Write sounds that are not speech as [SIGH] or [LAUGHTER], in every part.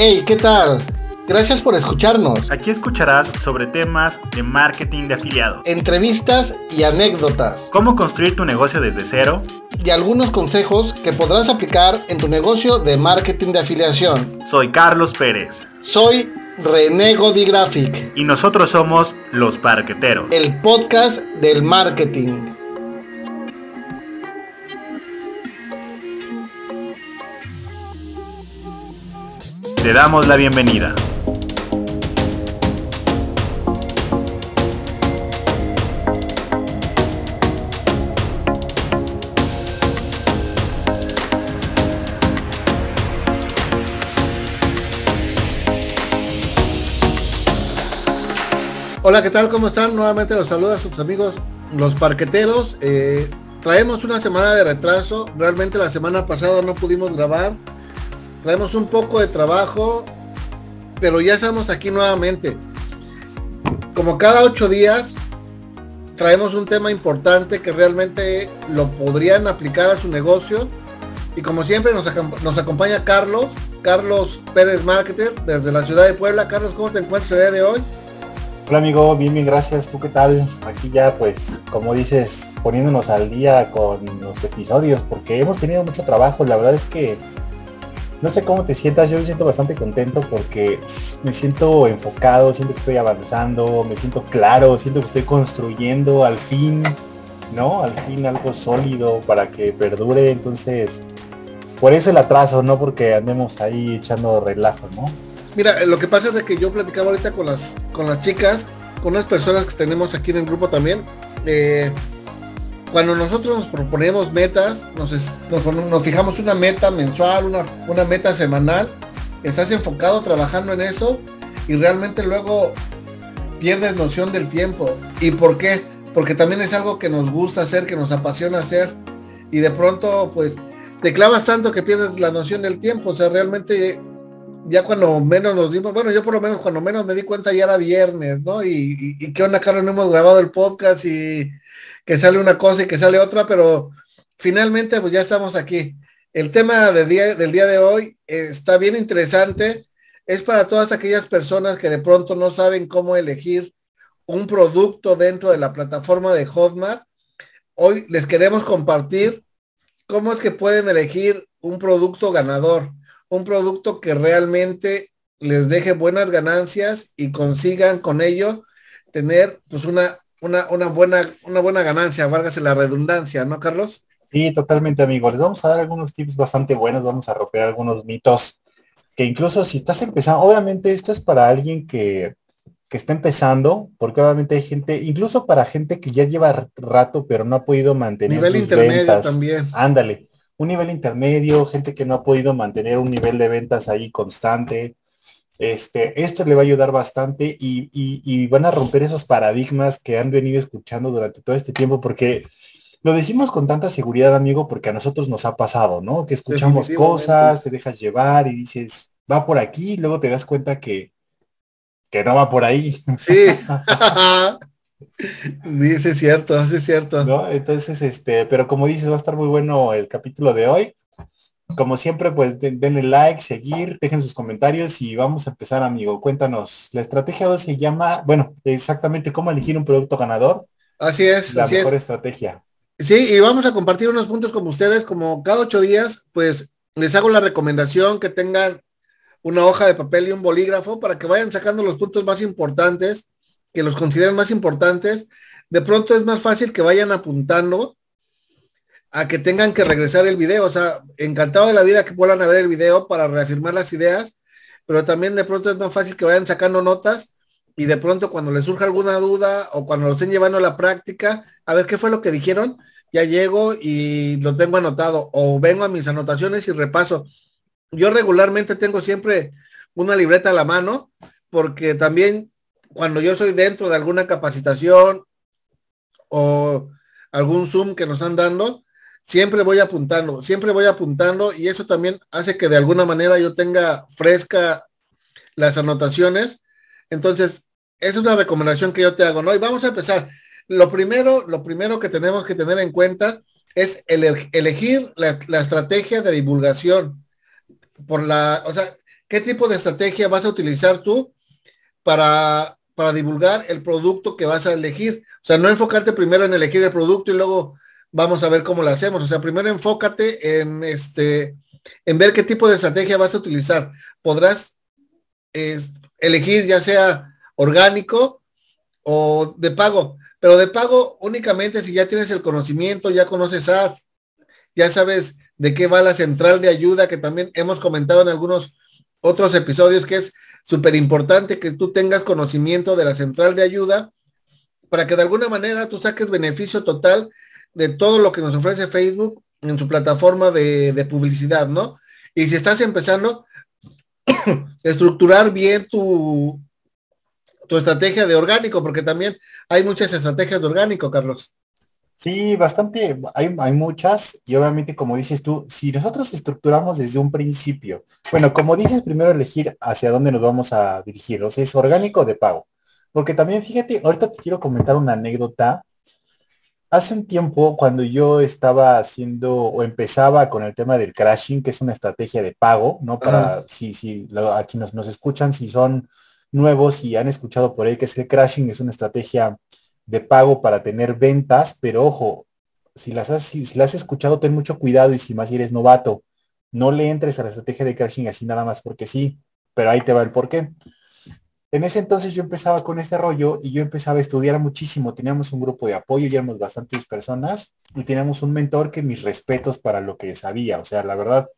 Hey, ¿qué tal? Gracias por escucharnos. Aquí escucharás sobre temas de marketing de afiliado, Entrevistas y anécdotas. cómo construir tu negocio desde cero. Y algunos consejos que podrás aplicar en tu negocio de marketing de afiliación. Soy Carlos Pérez Soy René Graphic, y nosotros somos Los Parqueteros. el podcast del marketing. Te damos la bienvenida. Hola, ¿qué tal? ¿Cómo están? Nuevamente los saluda a sus amigos los parqueteros. Eh, traemos una semana de retraso. Realmente la semana pasada no pudimos grabar. Traemos un poco de trabajo, pero ya estamos aquí nuevamente. Como cada ocho días, traemos un tema importante que realmente lo podrían aplicar a su negocio. Y como siempre nos, acom- nos acompaña Carlos, Carlos Pérez Marketer, desde la ciudad de Puebla. Carlos, ¿cómo te encuentras el día de hoy? Hola amigo, bien, bien, gracias. ¿Tú qué tal? Aquí ya pues, como dices, poniéndonos al día con los episodios, porque hemos tenido mucho trabajo. La verdad es que no sé cómo te sientas, yo me siento bastante contento porque me siento enfocado, siento que estoy avanzando, me siento claro, siento que estoy construyendo al fin, ¿no? Al fin algo sólido para que perdure. Entonces, por eso el atraso, no porque andemos ahí echando relajo, ¿no? Mira, lo que pasa es que yo platicaba ahorita con las, con las chicas, con unas personas que tenemos aquí en el grupo también. eh, cuando nosotros nos proponemos metas, nos, nos, fijamos una meta mensual, una, una meta semanal, estás enfocado trabajando en eso y realmente luego pierdes noción del tiempo. ¿Y por qué? Porque también es algo que nos gusta hacer, que nos apasiona hacer y de pronto pues te clavas tanto que pierdes la noción del tiempo. O sea, realmente ya cuando menos nos dimos, bueno, yo por lo menos cuando menos me di cuenta ya era viernes, ¿no? Y qué onda, Carlos, no hemos grabado el podcast y que sale una cosa y que sale otra, pero finalmente pues ya estamos aquí. El tema del día, del día de hoy eh, está bien interesante. Es para todas aquellas personas que de pronto no saben cómo elegir un producto dentro de la plataforma de Hotmart. Hoy les queremos compartir cómo es que pueden elegir un producto ganador un producto que realmente les deje buenas ganancias y consigan con ello tener pues una, una, una buena, una buena ganancia, válgase la redundancia, ¿no, Carlos? Sí, totalmente, amigo. Les vamos a dar algunos tips bastante buenos, vamos a romper algunos mitos que incluso si estás empezando, obviamente esto es para alguien que, que está empezando, porque obviamente hay gente, incluso para gente que ya lleva rato, pero no ha podido mantener Nivel sus intermedio ventas. también. Ándale, un nivel intermedio, gente que no ha podido mantener un nivel de ventas ahí constante. Este, esto le va a ayudar bastante y, y- y van a romper esos paradigmas que han venido escuchando durante todo este tiempo, porque lo decimos con tanta seguridad, amigo, porque a nosotros nos ha pasado, ¿no? Que escuchamos cosas, te dejas llevar y dices, va por aquí, y luego te das cuenta que, que no va por ahí, Sí. [LAUGHS] Sí, sí, es cierto, sí, es cierto. ¿no? Entonces, este, pero como dices, va a estar muy bueno el capítulo de hoy. Como siempre, pues den- denle like, seguir, dejen sus comentarios y vamos a empezar, amigo. Cuéntanos, la estrategia 2 se llama, bueno, exactamente cómo elegir un producto ganador, Así es, la así es. mejor estrategia. Sí, y vamos a compartir unos puntos como ustedes, como cada ocho días, pues les hago la recomendación que tengan una hoja de papel y un bolígrafo para que vayan sacando los puntos más importantes, que los consideren más importantes. De pronto es más fácil que vayan apuntando a que tengan que regresar el video. O sea, encantado de la vida que vuelvan a ver el video para reafirmar las ideas, pero también de pronto es más fácil que vayan sacando notas y de pronto cuando les surja alguna duda o cuando lo estén llevando a la práctica, a ver qué fue lo que dijeron, ya llego y lo tengo anotado o vengo a mis anotaciones y repaso. Yo regularmente tengo siempre una libreta a la mano porque también cuando yo soy dentro de alguna capacitación o algún Zoom que nos están dando, siempre voy apuntando, siempre voy apuntando y eso también hace que de alguna manera yo tenga fresca las anotaciones. Entonces, es una recomendación que yo te hago, ¿no? Y vamos a empezar. Lo primero, lo primero que tenemos que tener en cuenta es ele elegir la, la, estrategia de divulgación. Por la, o sea, qué tipo de estrategia vas a utilizar tú para, para divulgar el producto que vas a elegir. O sea, no enfocarte primero en elegir el producto y luego vamos a ver cómo lo hacemos. O sea, primero enfócate en este, en ver qué tipo de estrategia vas a utilizar. Podrás elegir ya sea orgánico o de pago, pero de pago únicamente si ya tienes el conocimiento, ya conoces ads, ya sabes de qué va la central de ayuda que también hemos comentado en algunos otros episodios que es súper importante que tú tengas conocimiento de la central de ayuda para que de alguna manera tú saques beneficio total de todo lo que nos ofrece Facebook en su plataforma de, publicidad, ¿no? Y si estás empezando, [COUGHS] estructurar bien tu, tu estrategia de orgánico, porque también hay muchas estrategias de orgánico, Carlos. Sí, bastante, hay, hay, muchas y obviamente como dices tú, si nosotros estructuramos desde un principio, bueno, como dices, primero elegir hacia dónde nos vamos a dirigir, o sea, es orgánico de pago. Porque también fíjate, ahorita te quiero comentar una anécdota. Hace un tiempo, cuando yo estaba haciendo o empezaba con el tema del crashing, que es una estrategia de pago, ¿no? Para, si, si aquí nos, nos escuchan, si son nuevos y han escuchado por ahí que es el crashing, es una estrategia de pago para tener ventas, pero ojo, si las has, si, las has escuchado, ten mucho cuidado y si más eres novato, no le entres a la estrategia de crashing así nada más porque sí, pero ahí te va el porqué. En ese entonces yo empezaba con este rollo y yo empezaba a estudiar muchísimo. Teníamos un grupo de apoyo, y éramos bastantes personas y teníamos un mentor que mis respetos para lo que sabía. O sea, la verdad,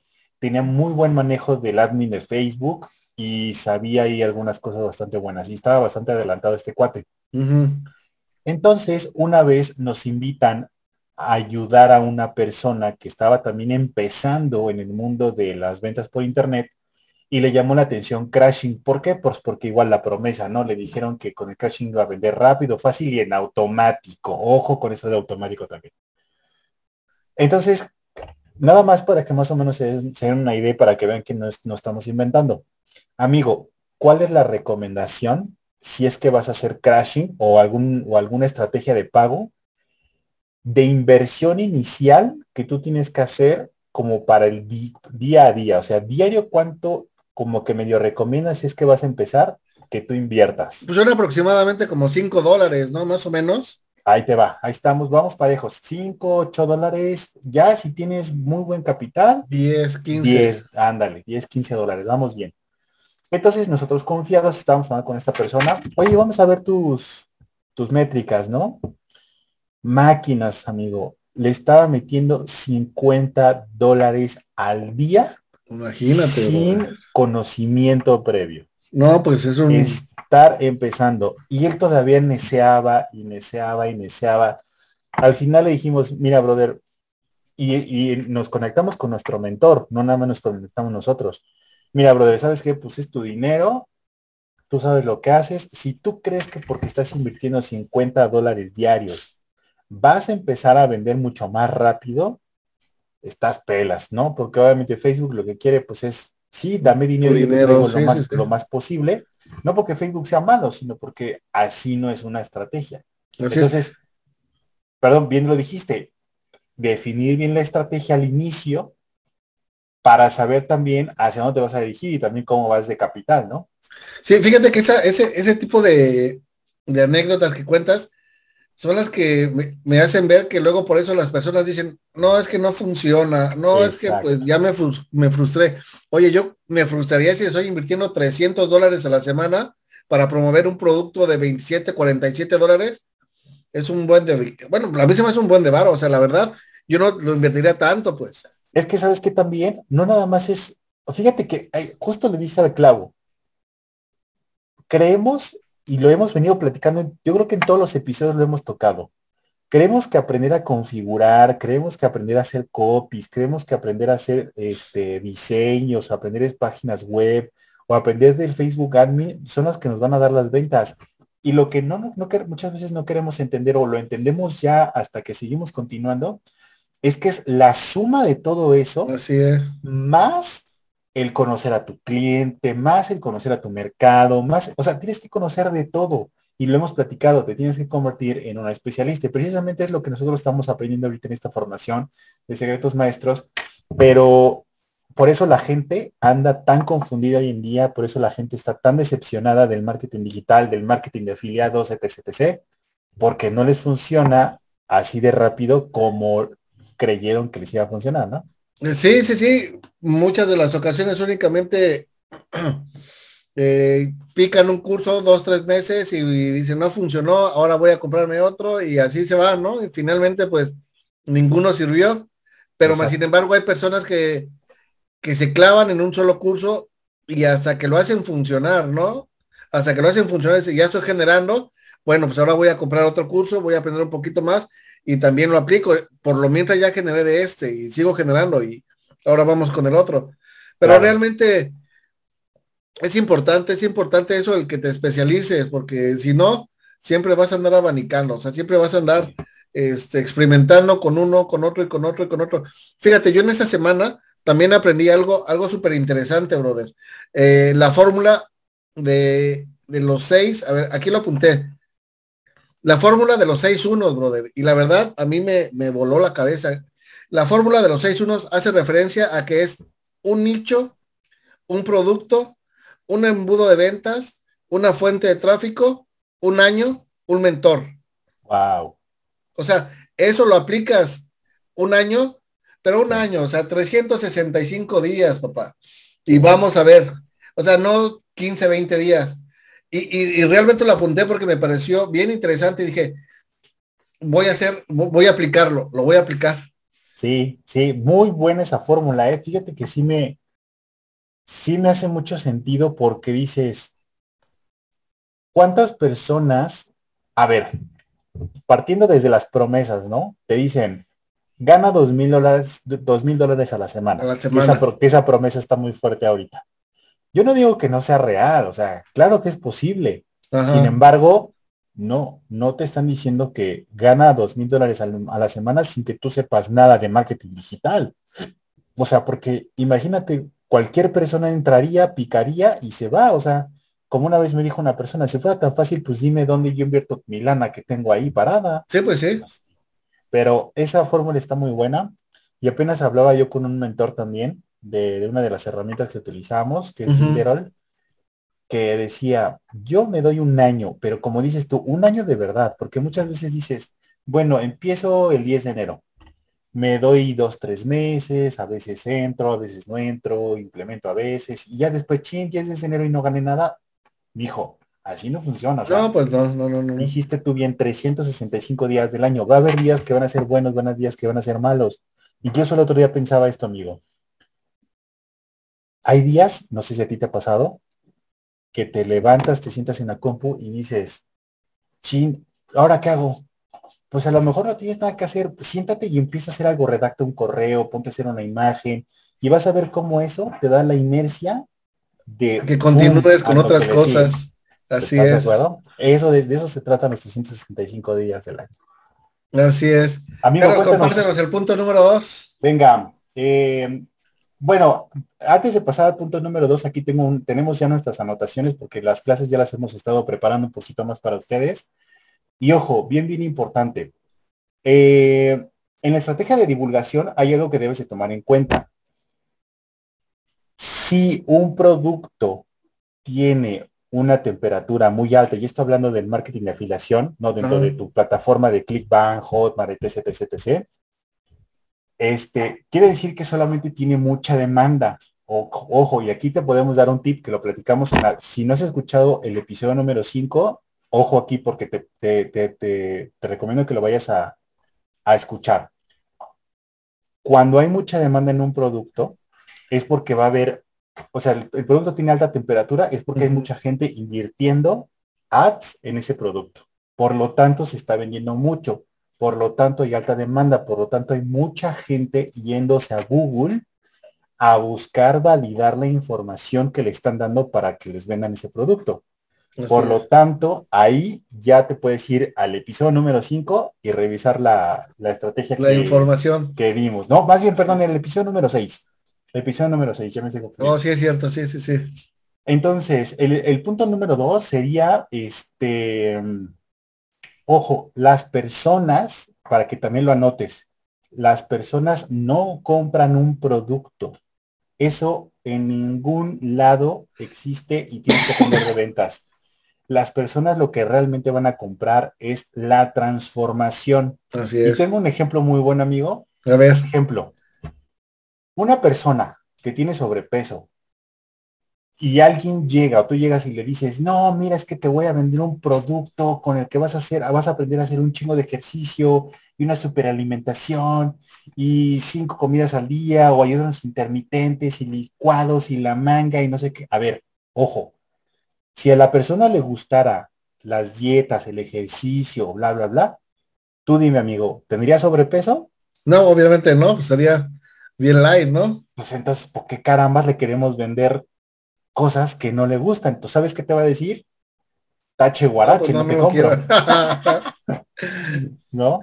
tenía muy buen manejo del admin de Facebook y sabía ahí algunas cosas bastante buenas y estaba bastante adelantado este cuate. Entonces, una vez nos invitan a ayudar a una persona que estaba también empezando en el mundo de las ventas por internet y le llamó la atención crashing. ¿Por qué? Pues porque igual la promesa, ¿no? Le dijeron que con el crashing iba a vender rápido, fácil y en automático. Ojo con eso de automático también. Entonces, nada más para que más o menos se, den una idea para que vean que no, no estamos inventando. Amigo, ¿cuál es la recomendación si es que vas a hacer crashing o, algún, o alguna estrategia de pago de inversión inicial que tú tienes que hacer como para el día a día. O sea, diario cuánto como que medio recomiendas si es que vas a empezar que tú inviertas. Pues son aproximadamente como 5 dólares, ¿no? Más o menos. Ahí te va, ahí estamos, vamos parejos. 5, 8 dólares, ya si tienes muy buen capital. 10, 15. 10, ándale, 10, 15 dólares, vamos bien. Entonces nosotros confiados estábamos hablando con esta persona, oye, vamos a ver tus, tus métricas, ¿no? Máquinas, amigo, le estaba metiendo 50 dólares al día. Imagínate. Sin conocimiento previo. No, pues es un... Estar empezando. Y él todavía neceaba y neceaba y neceaba. Al final le dijimos, mira, brother, y, y nos conectamos con nuestro mentor, no nada más nos conectamos nosotros mira, brother, ¿sabes qué? Pues es tu dinero, tú sabes lo que haces. Si tú crees que porque estás invirtiendo 50 dólares diarios, vas a empezar a vender mucho más rápido, estás pelas, ¿no? Porque obviamente Facebook lo que quiere, pues es, sí, dame dinero, y lo, más, lo más posible. No porque Facebook sea malo, sino porque así no es una estrategia. Entonces, perdón, bien lo dijiste, definir bien la estrategia al inicio para saber también hacia dónde te vas a dirigir y también cómo vas de capital, ¿no? Sí, fíjate que esa, ese, ese tipo de, anécdotas que cuentas son las que me, hacen ver que luego por eso las personas dicen, no, es que no funciona, no, es que pues ya me, me frustré. Oye, yo me frustraría si estoy invirtiendo 300 dólares a la semana para promover un producto de 27, 47 dólares. Es un buen de, bueno, a mí se me hace un buen de varo, o sea, la verdad, yo no lo invertiría tanto, pues. Es que sabes que también, no nada más es, fíjate que justo le dice al clavo. Creemos, y lo hemos venido platicando, yo creo que en todos los episodios lo hemos tocado. Creemos que aprender a configurar, creemos que aprender a hacer copies, creemos que aprender a hacer este, diseños, aprender páginas web o aprender del Facebook Admin son los que nos van a dar las ventas. Y lo que no, no, no muchas veces no queremos entender o lo entendemos ya hasta que seguimos continuando, es que es la suma de todo eso, Así es. más el conocer a tu cliente, más el conocer a tu mercado, más, o sea, tienes que conocer de todo. Y lo hemos platicado, te tienes que convertir en una especialista. Y precisamente es lo que nosotros estamos aprendiendo ahorita en esta formación de secretos maestros. Pero por eso la gente anda tan confundida hoy en día, por eso la gente está tan decepcionada del marketing digital, del marketing de afiliados, etc, etc, porque no les funciona así de rápido como creyeron que les iba a funcionar, ¿no? Sí, sí, sí. Muchas de las ocasiones únicamente [CLEARS THROAT] eh, pican un curso dos, tres meses y, dicen no funcionó, ahora voy a comprarme otro y así se va, ¿no? Y finalmente pues ninguno sirvió. Pero más sin embargo hay personas que, que se clavan en un solo curso y hasta que lo hacen funcionar, ¿no? Hasta que lo hacen funcionar y ya estoy generando, bueno, pues ahora voy a comprar otro curso, voy a aprender un poquito más y también lo aplico. Por lo mientras ya generé de este y sigo generando y ahora vamos con el otro. Pero realmente es importante, es importante eso el que te especialices, porque si no, siempre vas a andar abanicando, o sea, siempre vas a andar este, experimentando con uno, con otro y con otro y con otro. Fíjate, yo en esta semana también aprendí algo, algo súper interesante, brother. Eh, la fórmula de, de, los seis, a ver, aquí lo apunté. La fórmula de los seis unos, brother. Y la verdad, a mí me, me voló la cabeza. La fórmula de los seis unos hace referencia a que es un nicho, un producto, un embudo de ventas, una fuente de tráfico, un año, un mentor. Wow. O sea, eso lo aplicas un año pero un año, o sea, 365 días, papá. Y vamos a ver, o sea, no 15, 20 días. Y, realmente lo apunté porque me pareció bien interesante y dije, voy a hacer, voy a aplicarlo, lo voy a aplicar. Sí, sí, muy buena esa fórmula, ¿eh? Fíjate que sí me, sí me hace mucho sentido porque dices, ¿cuántas personas, a ver, partiendo desde las promesas, ¿no? Te dicen, gana dos mil dólares, dos mil dólares a la semana. esa, promesa está muy fuerte ahorita. Yo no digo que no sea real, o sea, claro que es posible. Sin embargo, no, no te están diciendo que gana dos mil dólares a la semana sin que tú sepas nada de marketing digital. O sea, porque imagínate, cualquier persona entraría, picaría y se va. O sea, como una vez me dijo una persona, si fuera tan fácil, pues dime dónde yo invierto mi lana que tengo ahí parada. Sí, pues sí. Pero esa fórmula está muy buena y apenas hablaba yo con un mentor también de, una de las herramientas que utilizamos, que es uh que decía, yo me doy un año, pero como dices tú, un año de verdad, porque muchas veces dices, bueno, empiezo el 10 de enero, me doy dos, tres meses, a veces entro, a veces no entro, implemento a veces, y ya después, ching, 10 de enero y no gané nada, dijo, Así no funciona. no, pues no, no, no, no. Dijiste tú bien 365 días del año. Va a haber días que van a ser buenos, van a días que van a ser malos. Y yo solo otro día pensaba esto, amigo. Hay días, no sé si a ti te ha pasado, que te levantas, te sientas en la compu y dices, chin, ¿ahora qué hago? Pues a lo mejor no tienes nada que hacer. Siéntate y empieza a hacer algo, redacta un correo, ponte a hacer una imagen y vas a ver cómo eso te da la inercia de... Que continúes con otras cosas. Así es. De acuerdo? Eso, de, eso se trata los 365 días del año. Así es. Amigo, Pero el punto número dos. Venga. Eh, bueno, antes de pasar al punto número dos, aquí tengo un, tenemos ya nuestras anotaciones porque las clases ya las hemos estado preparando un poquito más para ustedes. Y ojo, bien, bien importante. Eh, en la estrategia de divulgación hay algo que debes de tomar en cuenta. Si un producto tiene una temperatura muy alta, y esto hablando del marketing de afiliación, ¿no? Dentro de tu plataforma de ClickBank, Hotmart, etc, etc, etc. Este, quiere decir que solamente tiene mucha demanda. ojo, y aquí te podemos dar un tip que lo platicamos en la, si no has escuchado el episodio número 5, ojo aquí porque te, te, te, recomiendo que lo vayas a, a escuchar. Cuando hay mucha demanda en un producto, es porque va a haber o sea, el, producto tiene alta temperatura, es porque hay mucha gente invirtiendo ads en ese producto. Por lo tanto, se está vendiendo mucho. Por lo tanto, hay alta demanda. Por lo tanto, hay mucha gente yéndose a Google a buscar validar la información que le están dando para que les vendan ese producto. Por lo tanto, ahí ya te puedes ir al episodio número 5 y revisar la, estrategia la información que vimos. No, más bien, perdón, el episodio número 6. Episodio número 6, ya me sigo. Oh, sí, es cierto, sí, sí, sí. Entonces, el, punto número dos sería, este, ojo, las personas, para que también lo anotes, las personas no compran un producto, Eso en ningún lado existe y tienes que tener de ventas. Las personas lo que realmente van a comprar es la transformación. Así Y es. tengo un ejemplo muy buen amigo. A ver, Ejemplo, una persona que tiene sobrepeso y alguien llega o tú llegas y le dices, no, mira, es que te voy a vender un producto con el que vas a hacer, vas a aprender a hacer un chingo de ejercicio y una superalimentación y cinco comidas al día o ayudas intermitentes y licuados y la manga y no sé qué. A ver, ojo, si a la persona le gustara las dietas, el ejercicio, bla, bla, bla, tú dime, amigo, ¿tendría sobrepeso? no, obviamente no, pues sería bien light, ¿no? pues entonces, ¿por qué carambas le queremos vender cosas que no le gustan? Entonces, ¿sabes qué te va a decir? Tache guarache, No, pues te no, no compro. [LAUGHS] ¿no?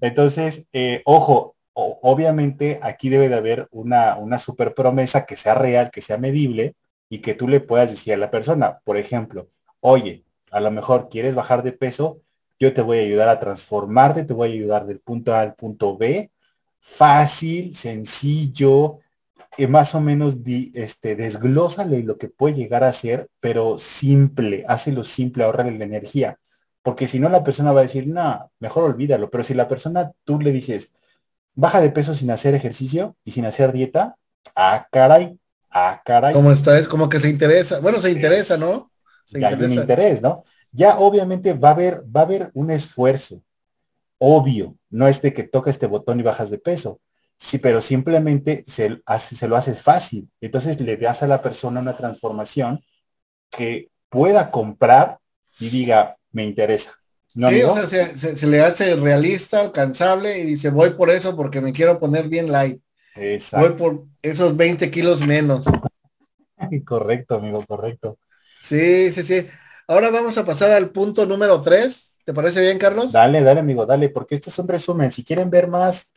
Entonces, eh, ojo, o- obviamente aquí debe de haber una, una super promesa que sea real, que sea medible y que tú le puedas decir a la persona, por ejemplo, oye, a lo mejor quieres bajar de peso, yo te voy a ayudar a transformarte, te voy a ayudar del punto A al punto B, fácil, sencillo, eh, más o menos di- este, desglósale lo que puede llegar a ser, pero simple, hazlo simple, ahorrarle la energía. Porque si no, la persona va a decir, no, mejor olvídalo. Pero si la persona, tú le dices, baja de peso sin hacer ejercicio y sin hacer dieta, ah, caray, ah, caray, ¿Cómo está? Es como que se interesa. Bueno, se interesa, ¿no? Se ya hay un interesa. interés, ¿no? Ya obviamente va a haber, va a haber un esfuerzo, obvio, no es de que toca este botón y bajas de peso, sí, pero simplemente se, hace- se lo haces fácil. Entonces le das a la persona una transformación que pueda comprar y diga, me interesa. ¿No, sí, o sea, se, se- se le hace realista, alcanzable y dice, voy por eso porque me quiero poner bien light. Voy Exacto. por esos 20 kilos menos. [LAUGHS] Correcto, amigo, correcto. Sí, sí, sí. Ahora vamos a pasar al punto número 3. ¿Te parece bien, Carlos? Dale, dale, amigo, dale, porque esto es un resumen. Si quieren ver más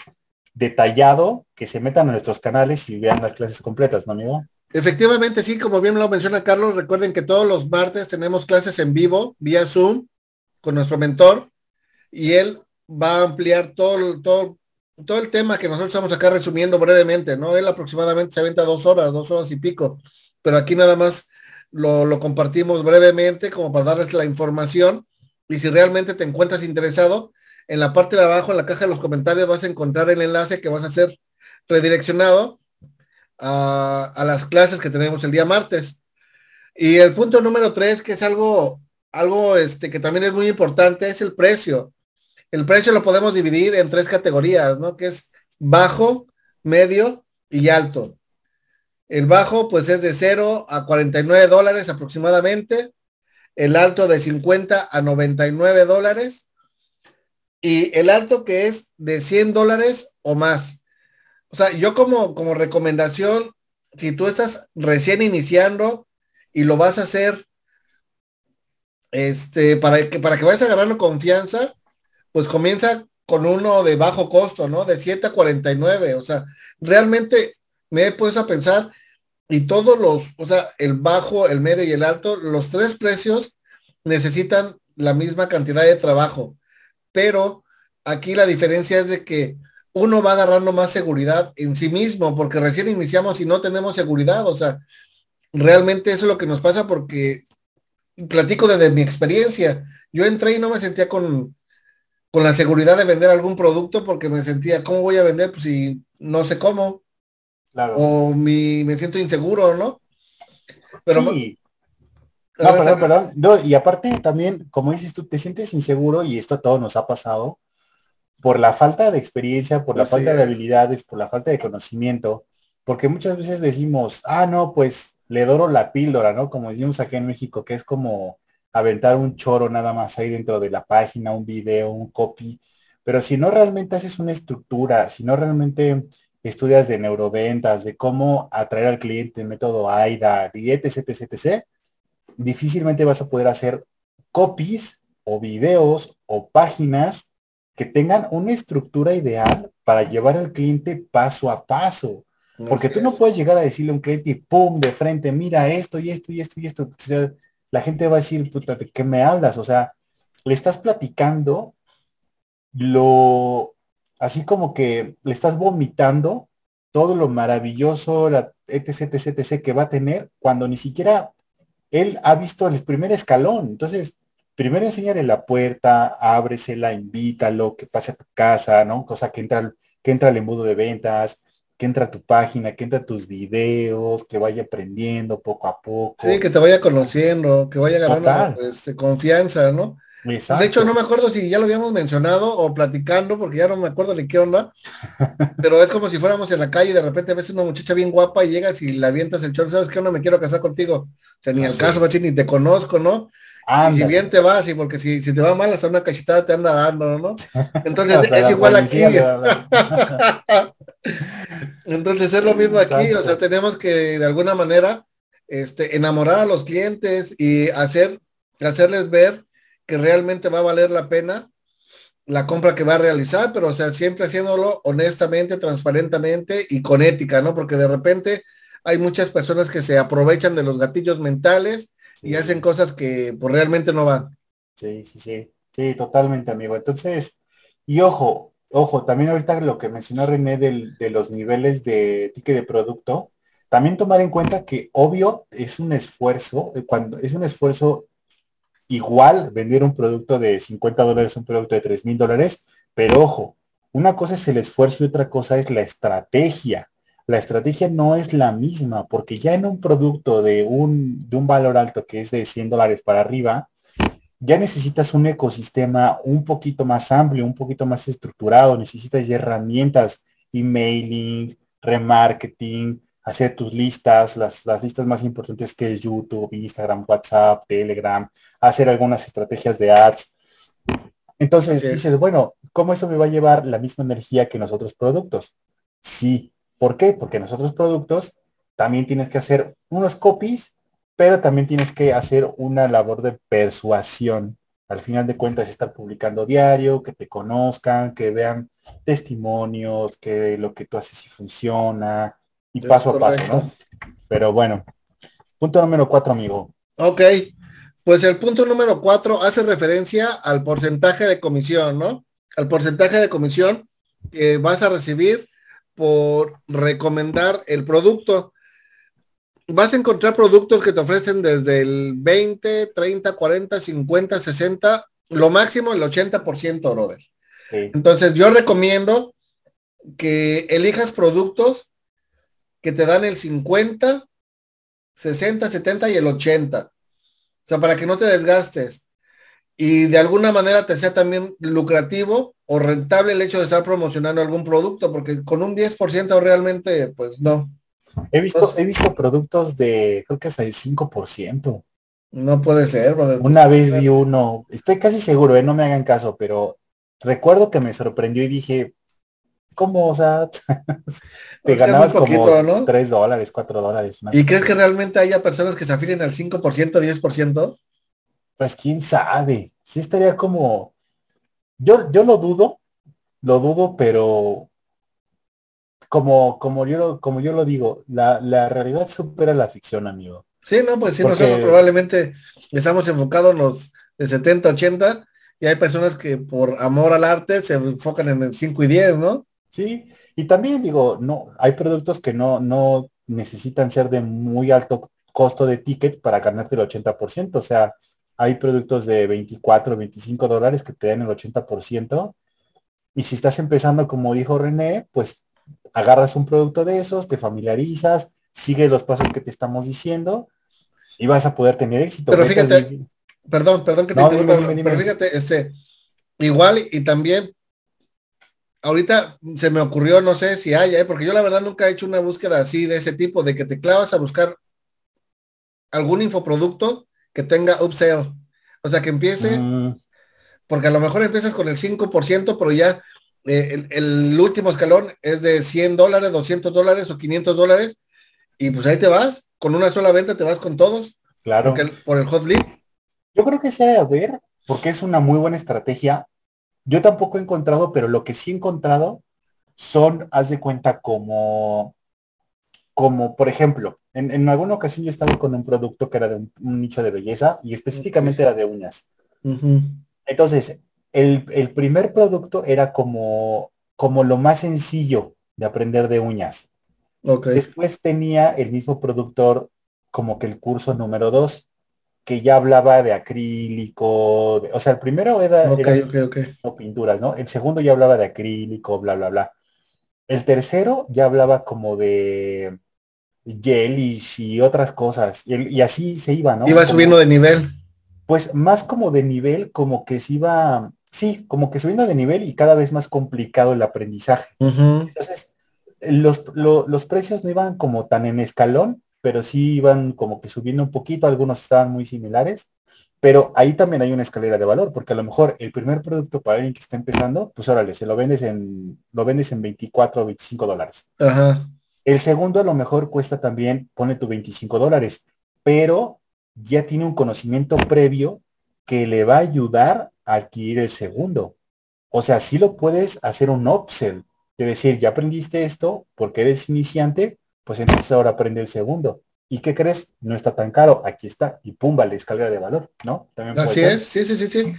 detallado, que se metan a nuestros canales y vean las clases completas, ¿no, amigo? Efectivamente, sí, como bien lo menciona Carlos, recuerden que todos los martes tenemos clases en vivo, vía Zoom, con nuestro mentor, y él va a ampliar todo, todo, todo el tema que nosotros estamos acá resumiendo brevemente, ¿no? Él aproximadamente se aventa dos horas, dos horas y pico, pero aquí nada más lo compartimos brevemente como para darles la información, y si realmente te encuentras interesado, en la parte de abajo, en la caja de los comentarios, vas a encontrar el enlace que vas a ser redireccionado a, las clases que tenemos el día martes. Y el punto número tres, que es algo, algo este, que también es muy importante, es el precio. El precio lo podemos dividir en tres categorías, ¿no? Que es bajo, medio y alto. El bajo, pues es de 0 a 49 dólares aproximadamente. El alto de 50 a 99 dólares. Y el alto que es de 100 dólares o más. O sea, yo como, como recomendación, si tú estás recién iniciando y lo vas a hacer, este, para que, para que vayas agarrando confianza, pues comienza con uno de bajo costo, ¿no? De 7 a 49. O sea, realmente me he puesto a pensar y todos los, o sea, el bajo, el medio y el alto, los tres precios necesitan la misma cantidad de trabajo. Pero aquí la diferencia es de que uno va agarrando más seguridad en sí mismo, porque recién iniciamos y no tenemos seguridad. O sea, realmente eso es lo que nos pasa porque platico desde mi experiencia. Yo entré y no me sentía con, con la seguridad de vender algún producto porque me sentía, ¿cómo voy a vender? Pues si no sé cómo. Claro. O mi, me siento inseguro, ¿no? Pero sí. No, perdón, perdón. No, y aparte también, como dices tú, te sientes inseguro y esto a todos nos ha pasado por la falta de experiencia, por la falta sí. de habilidades, por la falta de conocimiento, porque muchas veces decimos, ah, no, pues le doro la píldora, ¿no? Como decimos aquí en México, que es como aventar un choro nada más ahí dentro de la página, un video, un copy, pero si no realmente haces una estructura, si no realmente estudias de neuroventas, de cómo atraer al cliente, método AIDA, y etc, etc, etc, difícilmente vas a poder hacer copies o videos o páginas que tengan una estructura ideal para llevar al cliente paso a paso. Porque tú no es. puedes llegar a decirle a un cliente y pum, de frente, mira esto y esto y esto y esto. O sea, la gente va a decir, puta, ¿de qué me hablas? O sea, le estás platicando lo, así como que le estás vomitando todo lo maravilloso, la etc, etc, etc que va a tener cuando ni siquiera él ha visto el primer escalón. Entonces, primero enseñarle la puerta, ábresela, invítalo, que pase a tu casa, ¿no? Cosa que entra, que entra al embudo de ventas, que entra a tu página, que entra a tus videos, que vaya aprendiendo poco a poco. Sí, que te vaya conociendo, que vaya ganando este, confianza, ¿no? De hecho, no me acuerdo si ya lo habíamos mencionado o platicando, porque ya no me acuerdo ni qué onda, [LAUGHS] pero es como si fuéramos en la calle y de repente ves una muchacha bien guapa y llegas y la avientas el chorro, ¿sabes qué? No me quiero casar contigo. O sea, ni al caso, ni te conozco, ¿no? Y bien te vas, y porque si, si te va mal, hasta una cachetada te anda dando, ¿no? [LAUGHS] Entonces es igual aquí. [LAUGHS] Entonces es lo mismo aquí, o sea, tenemos que de alguna manera este, enamorar a los clientes y hacer, hacerles ver que realmente va a valer la pena la compra que va a realizar, pero o sea, siempre haciéndolo honestamente, transparentemente y con ética, ¿no? Porque de repente hay muchas personas que se aprovechan de los gatillos mentales y hacen cosas que pues, realmente no van. Sí, sí, sí, sí, totalmente, amigo. Entonces, y ojo, ojo, también ahorita lo que mencionó René de los niveles de ticket de producto, también tomar en cuenta que obvio es un esfuerzo, eh, cuando es un esfuerzo igual vender un producto de 50 dólares, un producto de 3 mil dólares, pero ojo, una cosa es el esfuerzo y otra cosa es la estrategia. La estrategia no es la misma, porque ya en un producto de un, de un valor alto que es de 100 dólares para arriba, ya necesitas un ecosistema un poquito más amplio, un poquito más estructurado, necesitas ya herramientas, emailing, remarketing, hacer tus listas, las, las, listas más importantes que es YouTube, Instagram, WhatsApp, Telegram, hacer algunas estrategias de ads. Entonces dices, bueno, ¿cómo eso me va a llevar la misma energía que los otros productos? Sí. ¿Por qué? Porque en los otros productos también tienes que hacer unos copies, pero también tienes que hacer una labor de persuasión. Al final de cuentas, estar publicando diario, que te conozcan, que vean testimonios, que lo que tú haces sí funciona, y paso a paso, ¿no? Pero bueno, punto número cuatro, amigo. Ok, pues el punto número cuatro hace referencia al porcentaje de comisión, ¿no? Al porcentaje de comisión que vas a recibir por recomendar el producto. Vas a encontrar productos que te ofrecen desde el 20, 30, 40, 50, 60, lo máximo el 80%, brother. Entonces yo recomiendo que elijas productos que te dan el 50, 60, 70 y el 80. O sea, para que no te desgastes. Y de alguna manera te sea también lucrativo o rentable el hecho de estar promocionando algún producto, porque con un 10% realmente, pues no. He visto, he visto productos de, creo que hasta el 5%. No puede ser, Una vez vi uno, estoy casi seguro, ¿eh? no me hagan caso, pero recuerdo que me sorprendió y dije, ¿Cómo? O sea, [LAUGHS] te ganabas como ¿no? 3 dólares, 4 dólares. ¿Y crees que realmente haya personas que se afilen al 5%, 10%? Pues quién sabe. Sí estaría como... Yo, yo lo dudo, lo dudo, pero como, como, yo, como yo lo digo, la, la realidad supera la ficción, amigo. Sí, no, pues sí, nosotros probablemente estamos enfocados en los de 70, 80 y hay personas que por amor al arte se enfocan en el 5 y 10, ¿no? Sí, y también digo, no, hay productos que no, no necesitan ser de muy alto costo de ticket para ganarte el 80%. O sea, hay productos de 24, 25 dólares que te dan el 80%. Y si estás empezando, como dijo René, pues agarras un producto de esos, te familiarizas, sigues los pasos que te estamos diciendo y vas a poder tener éxito. Pero fíjate, perdón, perdón que te pero fíjate, este, igual y también ahorita se me ocurrió, no sé si haya, ¿eh? porque yo la verdad nunca he hecho una búsqueda así de ese tipo, de que te clavas a buscar algún infoproducto que tenga upsell. O sea, que empiece, mm. porque a lo mejor empiezas con el 5%, pero ya eh, el, último escalón es de 100 dólares, 200 dólares o 500 dólares, y pues ahí te vas, con una sola venta te vas con todos. Claro. por el hot lead. Yo creo que sea a ver, porque es una muy buena estrategia yo tampoco he encontrado, pero lo que sí he encontrado son, haz de cuenta, como, como por ejemplo, en, alguna ocasión yo estaba con un producto que era de un, nicho de belleza y específicamente era de uñas. Entonces, el, primer producto era como, como lo más sencillo de aprender de uñas. Después tenía el mismo productor como que el curso número dos, que ya hablaba de acrílico, o sea, el primero era, pinturas, ¿no? El segundo ya hablaba de acrílico, bla, bla, bla. El tercero ya hablaba como de gelish y otras cosas, y, así se iba, ¿no? Iba subiendo de nivel. Pues más como de nivel, como que se iba, sí, como que subiendo de nivel y cada vez más complicado el aprendizaje. Entonces, los, los precios no iban como tan en escalón, pero sí iban como que subiendo un poquito, algunos estaban muy similares, pero ahí también hay una escalera de valor, porque a lo mejor el primer producto para alguien que está empezando, pues órale, se lo vendes en, lo vendes en 24 o 25 dólares. El segundo a lo mejor cuesta también, pone tu 25 dólares, pero ya tiene un conocimiento previo que le va a ayudar a adquirir el segundo. O sea, sí lo puedes hacer un upsell, de decir, ya aprendiste esto porque eres iniciante, pues entonces ahora aprende el segundo. ¿Y qué crees? No está tan caro, aquí está, y pumba, la escalera de valor, ¿no? También así es, sí, sí, sí, sí.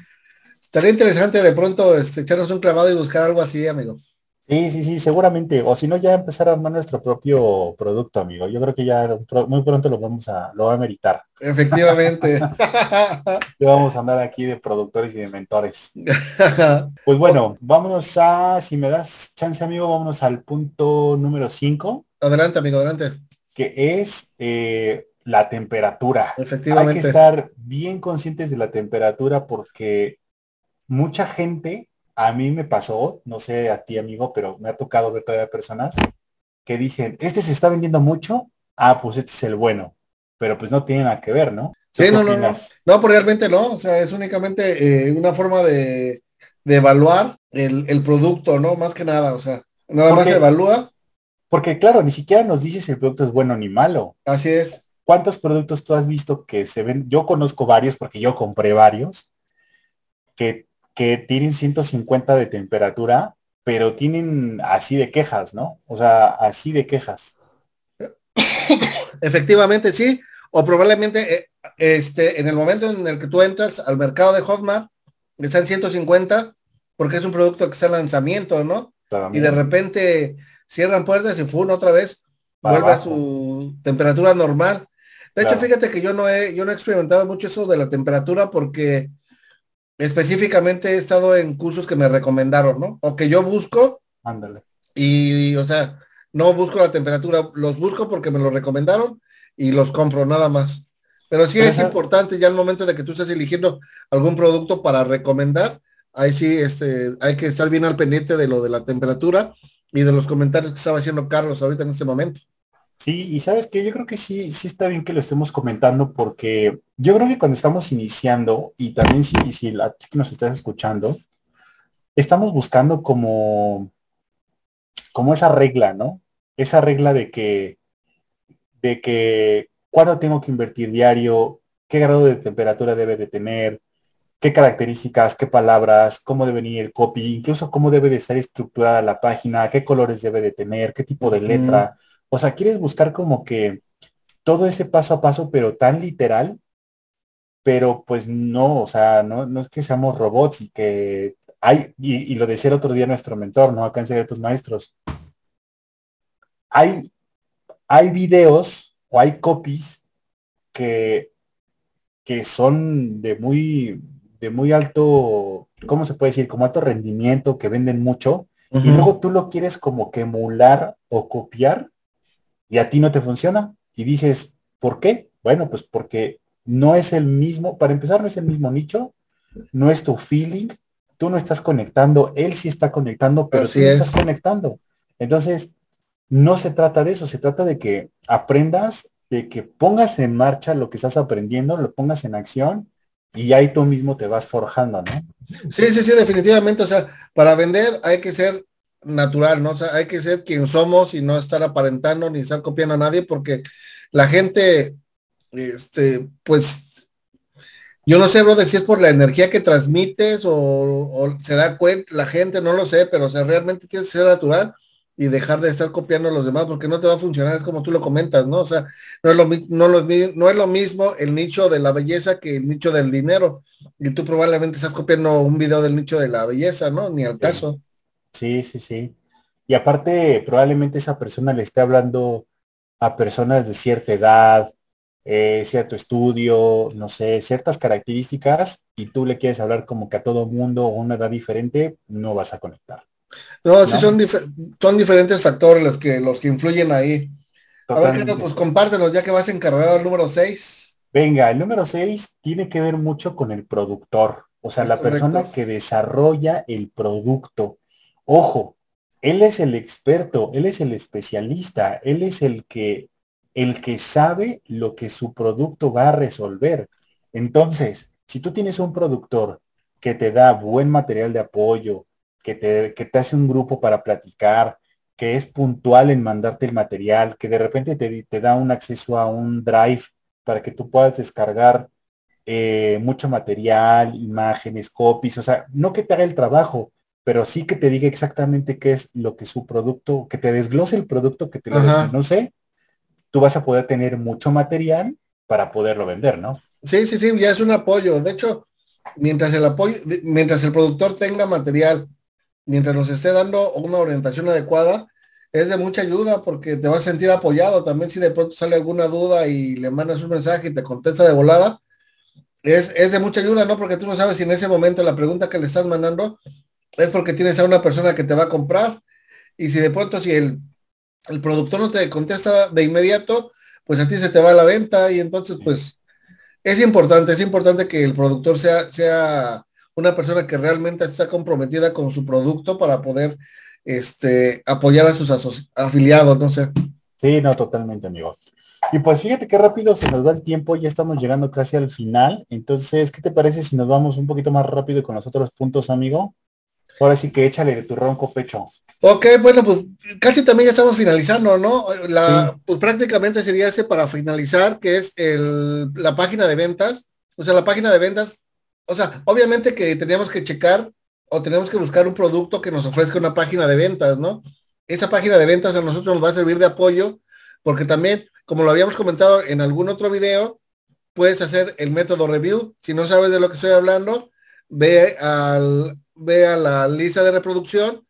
Estaría interesante de pronto este, echarnos un clavado y buscar algo así, amigo. Sí, sí, sí, seguramente. O si no, ya empezar a armar nuestro propio producto, amigo. Yo creo que ya muy pronto lo vamos a, lo va a meritar. Efectivamente. [LAUGHS] ya vamos a andar aquí de productores y de mentores. [LAUGHS] pues bueno, vámonos a, si me das chance, amigo, vámonos al punto número 5. Adelante, amigo, adelante. Que es eh, la temperatura. Efectivamente. Hay que estar bien conscientes de la temperatura porque mucha gente a mí me pasó, no sé a ti amigo, pero me ha tocado ver todavía personas que dicen, este se está vendiendo mucho, ah, pues este es el bueno, pero pues no tiene nada que ver, ¿no? Sí, no, no, no, no, pues realmente no, o sea, es únicamente eh, una forma de, evaluar el, producto, ¿no? Más que nada, o sea, nada más se evalúa. Porque claro, ni siquiera nos dices si el producto es bueno ni malo. Así es. ¿Cuántos productos tú has visto que se ven? Yo conozco varios porque yo compré varios que que tienen 150 de temperatura, pero tienen así de quejas, ¿no? O sea, así de quejas. Efectivamente, sí. O probablemente eh, este, en el momento en el que tú entras al mercado de Hotmart, están 150, porque es un producto que está en lanzamiento, ¿no? Y de repente cierran puertas y fue otra vez vuelve a su temperatura normal. De hecho, fíjate que yo no he, yo no he experimentado mucho eso de la temperatura porque específicamente he estado en cursos que me recomendaron, ¿no? O que yo busco. Ándale. Y, o sea, no busco la temperatura, los busco porque me lo recomendaron y los compro nada más. Pero sí es importante ya el momento de que tú estés eligiendo algún producto para recomendar, ahí sí este, hay que estar bien al pendiente de lo de la temperatura y de los comentarios que estaba haciendo Carlos ahorita en este momento. Sí, y sabes que yo creo que sí, sí está bien que lo estemos comentando porque yo creo que cuando estamos iniciando y también si, si la que nos estás escuchando, estamos buscando como, como esa regla, ¿no? Esa regla de que, de que cuándo tengo que invertir diario, qué grado de temperatura debe de tener, qué características, qué palabras, cómo debe venir el copy, incluso cómo debe de estar estructurada la página, qué colores debe de tener, qué tipo de letra. O sea, quieres buscar como que todo ese paso a paso, pero tan literal, pero pues no, o sea, no, no es que seamos robots y que hay, y, lo decía el otro día nuestro mentor, ¿no? Acá en tus Maestros. Hay, hay videos o hay copies que, que son de muy, de muy alto, ¿cómo se puede decir? Como alto rendimiento, que venden mucho, y luego tú lo quieres como que emular o copiar y a ti no te funciona. Y dices, ¿por qué? Bueno, pues porque no es el mismo, para empezar no es el mismo nicho, no es tu feeling, tú no estás conectando, él sí está conectando, pero tú no estás conectando. Entonces, no se trata de eso, se trata de que aprendas, de que pongas en marcha lo que estás aprendiendo, lo pongas en acción y ahí tú mismo te vas forjando, ¿no? Sí, sí, sí, definitivamente. O sea, para vender hay que ser natural, ¿no? O sea, hay que ser quien somos y no estar aparentando ni estar copiando a nadie porque la gente, este, pues, yo no sé, brother, si es por la energía que transmites o, se da cuenta la gente, no lo sé, pero o sea, realmente tienes que ser natural y dejar de estar copiando a los demás porque no te va a funcionar, es como tú lo comentas, ¿no? O sea, no es lo, no, no es lo mismo el nicho de la belleza que el nicho del dinero. Y tú probablemente estás copiando un video del nicho de la belleza, ¿no? Ni al caso. Sí, sí, sí. Y aparte, probablemente esa persona le esté hablando a personas de cierta edad, eh, cierto estudio, no sé, ciertas características, y tú le quieres hablar como que a todo mundo o una edad diferente, no vas a conectar. No, sí son, son diferentes factores los que, los que influyen ahí. A ver, pues compártenos ya que vas encargado al número 6. Venga, el número 6 tiene que ver mucho con el productor, o sea, la persona que desarrolla el producto. Ojo, él es el experto, él es el especialista, él es el que el que sabe lo que su producto va a resolver. Entonces, si tú tienes un productor que te da buen material de apoyo, que te, que te hace un grupo para platicar, que es puntual en mandarte el material, que de repente te, te da un acceso a un drive para que tú puedas descargar eh, mucho material, imágenes, copies, o sea, no que te haga el trabajo, pero sí que te diga exactamente qué es lo que su producto, que te desglose el producto, que te lo no sé, tú vas a poder tener mucho material para poderlo vender, ¿no? Sí, sí, sí, ya es un apoyo. De hecho, mientras el apoyo, mientras el productor tenga material, mientras nos esté dando una orientación adecuada, es de mucha ayuda porque te vas a sentir apoyado. También si de pronto sale alguna duda y le mandas un mensaje y te contesta de volada, es, es de mucha ayuda, ¿no? Porque tú no sabes si en ese momento la pregunta que le estás mandando es porque tienes a una persona que te va a comprar y si de pronto si el el productor no te contesta de inmediato, pues a ti se te va la venta y entonces pues es importante, es importante que el productor sea, sea una persona que realmente está comprometida con su producto para poder este, apoyar a sus afiliados, no sé. Sí, no, totalmente, amigo. Y pues fíjate qué rápido se nos va el tiempo, ya estamos llegando casi al final. Entonces, ¿qué te parece si nos vamos un poquito más rápido con los otros puntos, amigo? Ahora sí que échale de tu ronco pecho. Ok, bueno, pues casi también ya estamos finalizando, ¿no? La, Pues prácticamente sería ese para finalizar, que es el, la página de ventas. O sea, la página de ventas, o sea, obviamente que teníamos que checar o tenemos que buscar un producto que nos ofrezca una página de ventas, ¿no? Esa página de ventas a nosotros nos va a servir de apoyo, porque también, como lo habíamos comentado en algún otro video, puedes hacer el método review. Si no sabes de lo que estoy hablando, ve al, ve a la lista de reproducción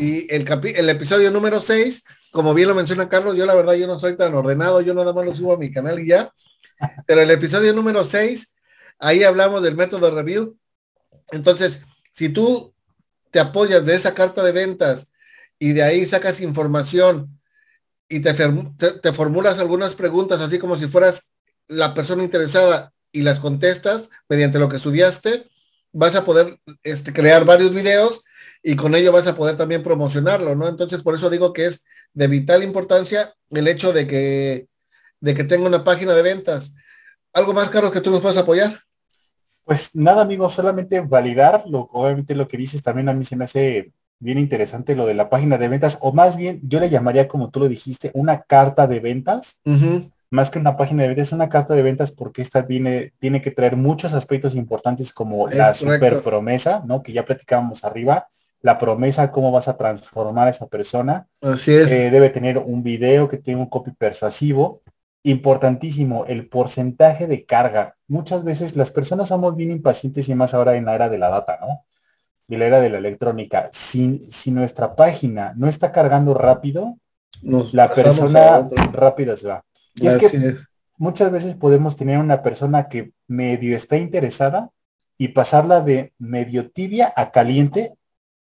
y el, el episodio número 6, como bien lo menciona Carlos, yo la verdad yo no soy tan ordenado, yo nada más lo subo a mi canal y ya. Pero el episodio número 6, ahí hablamos del método review. Entonces, si tú te apoyas de esa carta de ventas y de ahí sacas información y te, formulas algunas preguntas así como si fueras la persona interesada y las contestas mediante lo que estudiaste, vas a poder este, crear varios videos y con ello vas a poder también promocionarlo, ¿no? Entonces, por eso digo que es de vital importancia el hecho de que, de que tenga una página de ventas. ¿Algo más, Carlos, que tú nos puedas apoyar? Pues nada, amigo, solamente validar, lo, obviamente lo que dices también a mí se me hace bien interesante lo de la página de ventas, o más bien yo le llamaría, como tú lo dijiste, una carta de ventas, más que una página de ventas, una carta de ventas porque esta viene, tiene que traer muchos aspectos importantes como la super promesa, ¿no? Que ya platicábamos arriba, la promesa, cómo vas a transformar a esa persona. Así es. Eh, debe tener un video que tenga un copy persuasivo. Importantísimo, el porcentaje de carga. Muchas veces las personas somos bien impacientes y más ahora en la era de la data, ¿no? Y la era de la electrónica. Si, si nuestra página no está cargando rápido, la persona rápida se va. Y es que muchas veces podemos tener una persona que medio está interesada y pasarla de medio tibia a caliente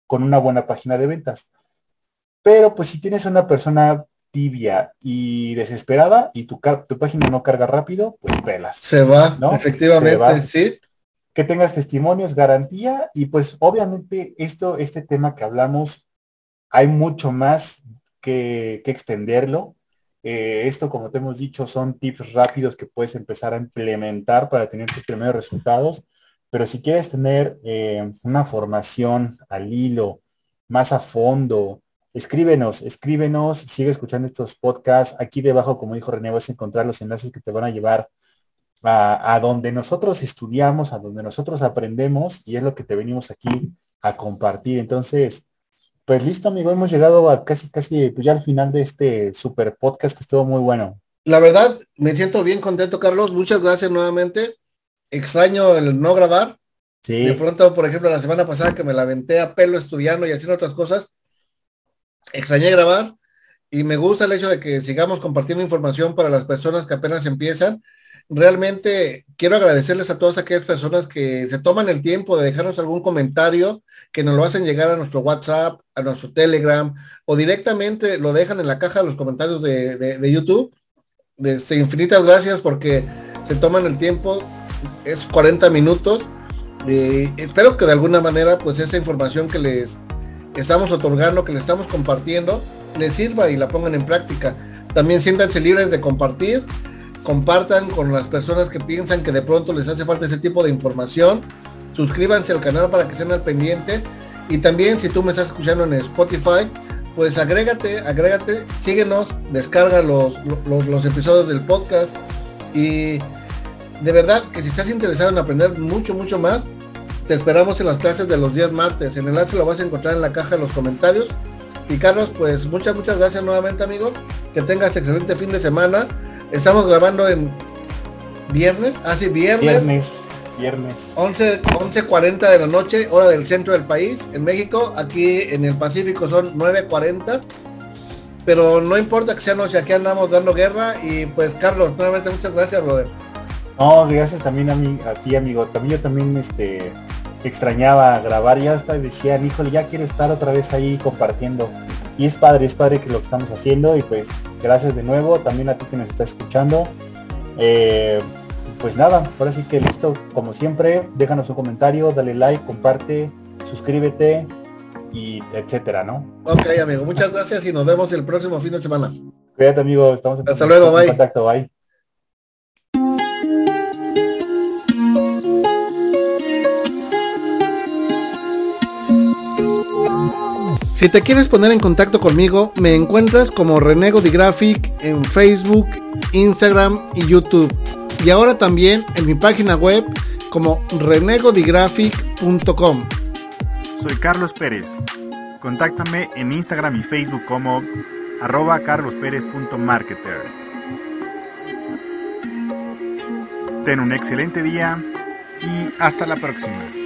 con una buena página de ventas. Pero pues si tienes una persona tibia y desesperada y tu, tu página no carga rápido, pues pelas. Se va, ¿no? Efectivamente, sí. Que tengas testimonios, garantía y pues obviamente esto, este tema que hablamos, hay mucho más que, que extenderlo. Eh, esto, como te hemos dicho, son tips rápidos que puedes empezar a implementar para tener tus primeros resultados. Pero si quieres tener eh, una formación al hilo, más a fondo, escríbenos, escríbenos, sigue escuchando estos podcasts. Aquí debajo, como dijo René, vas a encontrar los enlaces que te van a llevar a, donde nosotros estudiamos, a donde nosotros aprendemos y es lo que te venimos aquí a compartir. Entonces, pues listo, amigo, hemos llegado a casi, casi, pues ya al final de este super podcast que estuvo muy bueno. La verdad, me siento bien contento, Carlos. Muchas gracias nuevamente extraño el no grabar. Sí. De pronto, por ejemplo, la semana pasada que me la aventé a pelo estudiando y haciendo otras cosas, extrañé grabar y me gusta el hecho de que sigamos compartiendo información para las personas que apenas empiezan. Realmente quiero agradecerles a todas aquellas personas que se toman el tiempo de dejarnos algún comentario, que nos lo hacen llegar a nuestro WhatsApp, a nuestro Telegram o directamente lo dejan en la caja de los comentarios de, de, YouTube. Desde infinitas gracias porque se toman el tiempo, es 40 minutos. espero que de alguna manera pues esa información que les estamos otorgando, que les estamos compartiendo, les sirva y la pongan en práctica. También siéntanse libres de compartir, compartan con las personas que piensan que de pronto les hace falta ese tipo de información. Suscríbanse al canal para que estén al pendiente. Y también si tú me estás escuchando en Spotify, pues agrégate, agrégate, síguenos, descarga los, los episodios del podcast. Y de verdad que si estás interesado en aprender mucho, mucho más, te esperamos en las clases de los días martes. El enlace lo vas a encontrar en la caja de los comentarios. Y Carlos, pues muchas, muchas gracias nuevamente, amigo. Que tengas excelente fin de semana. Estamos grabando en viernes, así ah, viernes. Viernes, viernes. 11, 11.40 de la noche, hora del centro del país. En México, aquí en el Pacífico son 9.40. Pero no importa que sea noche, aquí andamos dando guerra. Y pues, Carlos, nuevamente muchas gracias, brother. No, gracias también a, mí, a ti, amigo. También yo también este, extrañaba grabar, ya hasta decían, híjole, ya quiero estar otra vez ahí compartiendo. Y es padre, es padre que lo que estamos haciendo y pues gracias de nuevo, también a ti que nos está escuchando. Eh, pues nada, ahora sí que listo, como siempre, déjanos un comentario, dale like, comparte, suscríbete y etcétera, ¿no? Ok, amigo, muchas gracias y nos vemos el próximo fin de semana. Cuídate, amigo, estamos en, Hasta luego, bye. contacto, bye. Si te quieres poner en contacto conmigo, me encuentras como Renego Graphic en Facebook, Instagram y YouTube. Y ahora también en mi página web como renegodigraphic.com. Soy Carlos Pérez. Contáctame en Instagram y Facebook como arroba carlospérez.marketer. Ten un excelente día y hasta la próxima.